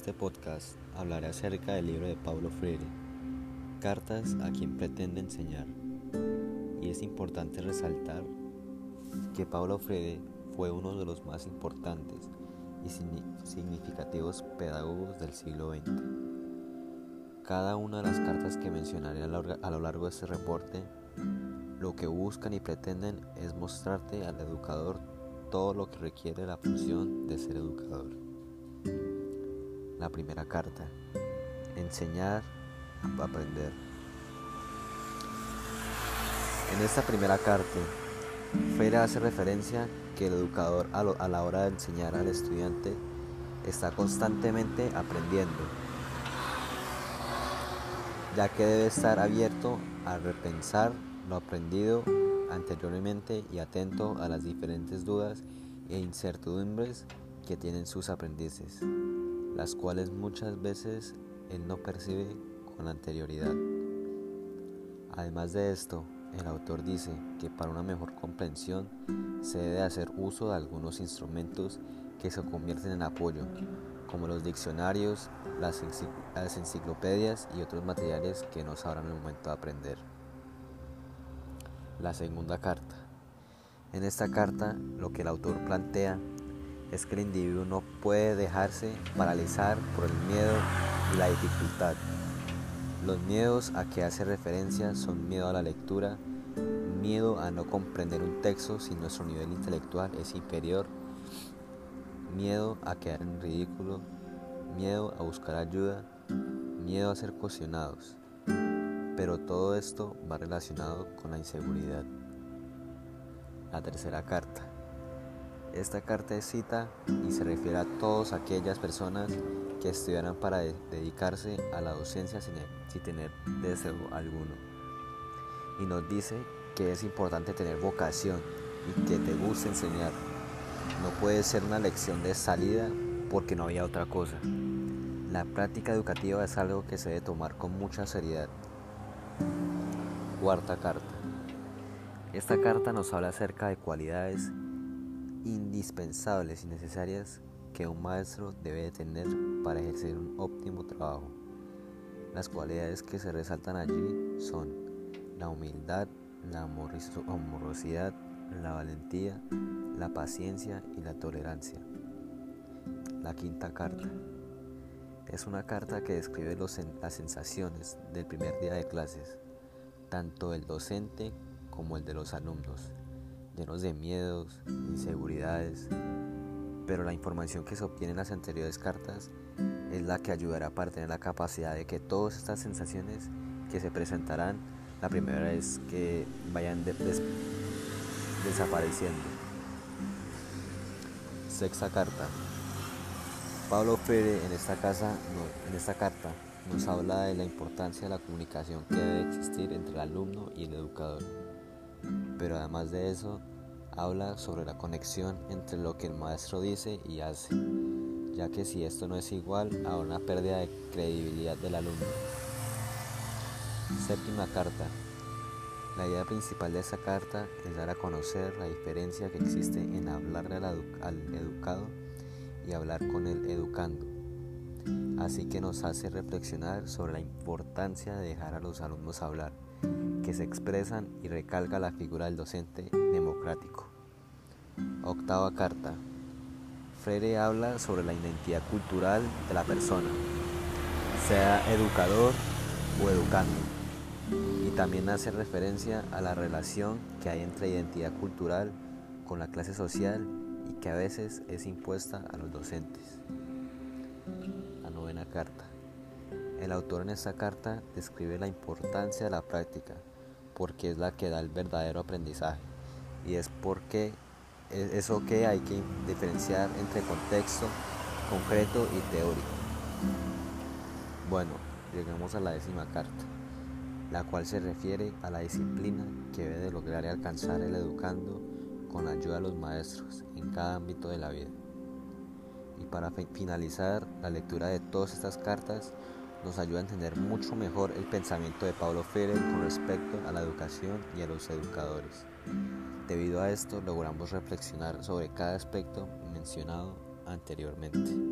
este podcast hablaré acerca del libro de Paulo Freire, Cartas a quien pretende enseñar. Y es importante resaltar que Paulo Freire fue uno de los más importantes y significativos pedagogos del siglo XX. Cada una de las cartas que mencionaré a lo largo de este reporte, lo que buscan y pretenden es mostrarte al educador todo lo que requiere la función de ser educador. La primera carta. Enseñar aprender. En esta primera carta, Freire hace referencia que el educador a, la hora de enseñar al estudiante está constantemente aprendiendo, ya que debe estar abierto a repensar lo aprendido anteriormente y atento a las diferentes dudas e incertidumbres que tienen sus aprendices las cuales muchas veces él no percibe con anterioridad. Además de esto, el autor dice que para una mejor comprensión se debe hacer uso de algunos instrumentos que se convierten en apoyo, como los diccionarios, las, enciclopedias y otros materiales que nos abran el momento de aprender. La segunda carta. En esta carta lo que el autor plantea es que el individuo no puede dejarse paralizar por el miedo y la dificultad. Los miedos a que hace referencia son miedo a la lectura, miedo a no comprender un texto si nuestro nivel intelectual es inferior, miedo a quedar en ridículo, miedo a buscar ayuda, miedo a ser cuestionados. Pero todo esto va relacionado con la inseguridad. La tercera carta. Esta carta es cita y se refiere a todas aquellas personas que estudiaran para dedicarse a la docencia sin, sin tener deseo alguno. Y nos dice que es importante tener vocación y que te guste enseñar. No puede ser una lección de salida porque no había otra cosa. La práctica educativa es algo que se debe tomar con mucha seriedad. Cuarta carta. Esta carta nos habla acerca de cualidades indispensables y necesarias que un maestro debe tener para ejercer un óptimo trabajo. Las cualidades que se resaltan allí son la humildad, la amorosidad, la valentía, la paciencia y la tolerancia. La quinta carta. Es una carta que describe las sensaciones del primer día de clases, tanto del docente como el de los alumnos llenos de miedos, inseguridades, pero la información que se obtiene en las anteriores cartas es la que ayudará para tener la capacidad de que todas estas sensaciones que se presentarán la primera vez que vayan desapareciendo. Sexta carta. Pablo Freire en esta, casa, en esta carta nos habla de la importancia de la comunicación que debe existir entre el alumno y el educador. Pero además de eso, habla sobre la conexión entre lo que el maestro dice y hace, ya que si esto no es igual a una pérdida de credibilidad del alumno. Séptima carta. La idea principal de esta carta es dar a conocer la diferencia que existe en hablarle al, educado y hablar con el educando. Así que nos hace reflexionar sobre la importancia de dejar a los alumnos hablar que se expresan y recalca la figura del docente democrático. Octava carta. Freire habla sobre la identidad cultural de la persona, sea educador o educando, y también hace referencia a la relación que hay entre identidad cultural con la clase social y que a veces es impuesta a los docentes. La novena carta. El autor en esta carta describe la importancia de la práctica, porque es la que da el verdadero aprendizaje, y es porque es eso que hay que diferenciar entre contexto concreto y teórico. Bueno, llegamos a la décima carta, la cual se refiere a la disciplina que debe de lograr y alcanzar el educando con la ayuda de los maestros en cada ámbito de la vida. Y para finalizar la lectura de todas estas cartas, nos ayuda a entender mucho mejor el pensamiento de Pablo Freire con respecto a la educación y a los educadores. Debido a esto logramos reflexionar sobre cada aspecto mencionado anteriormente.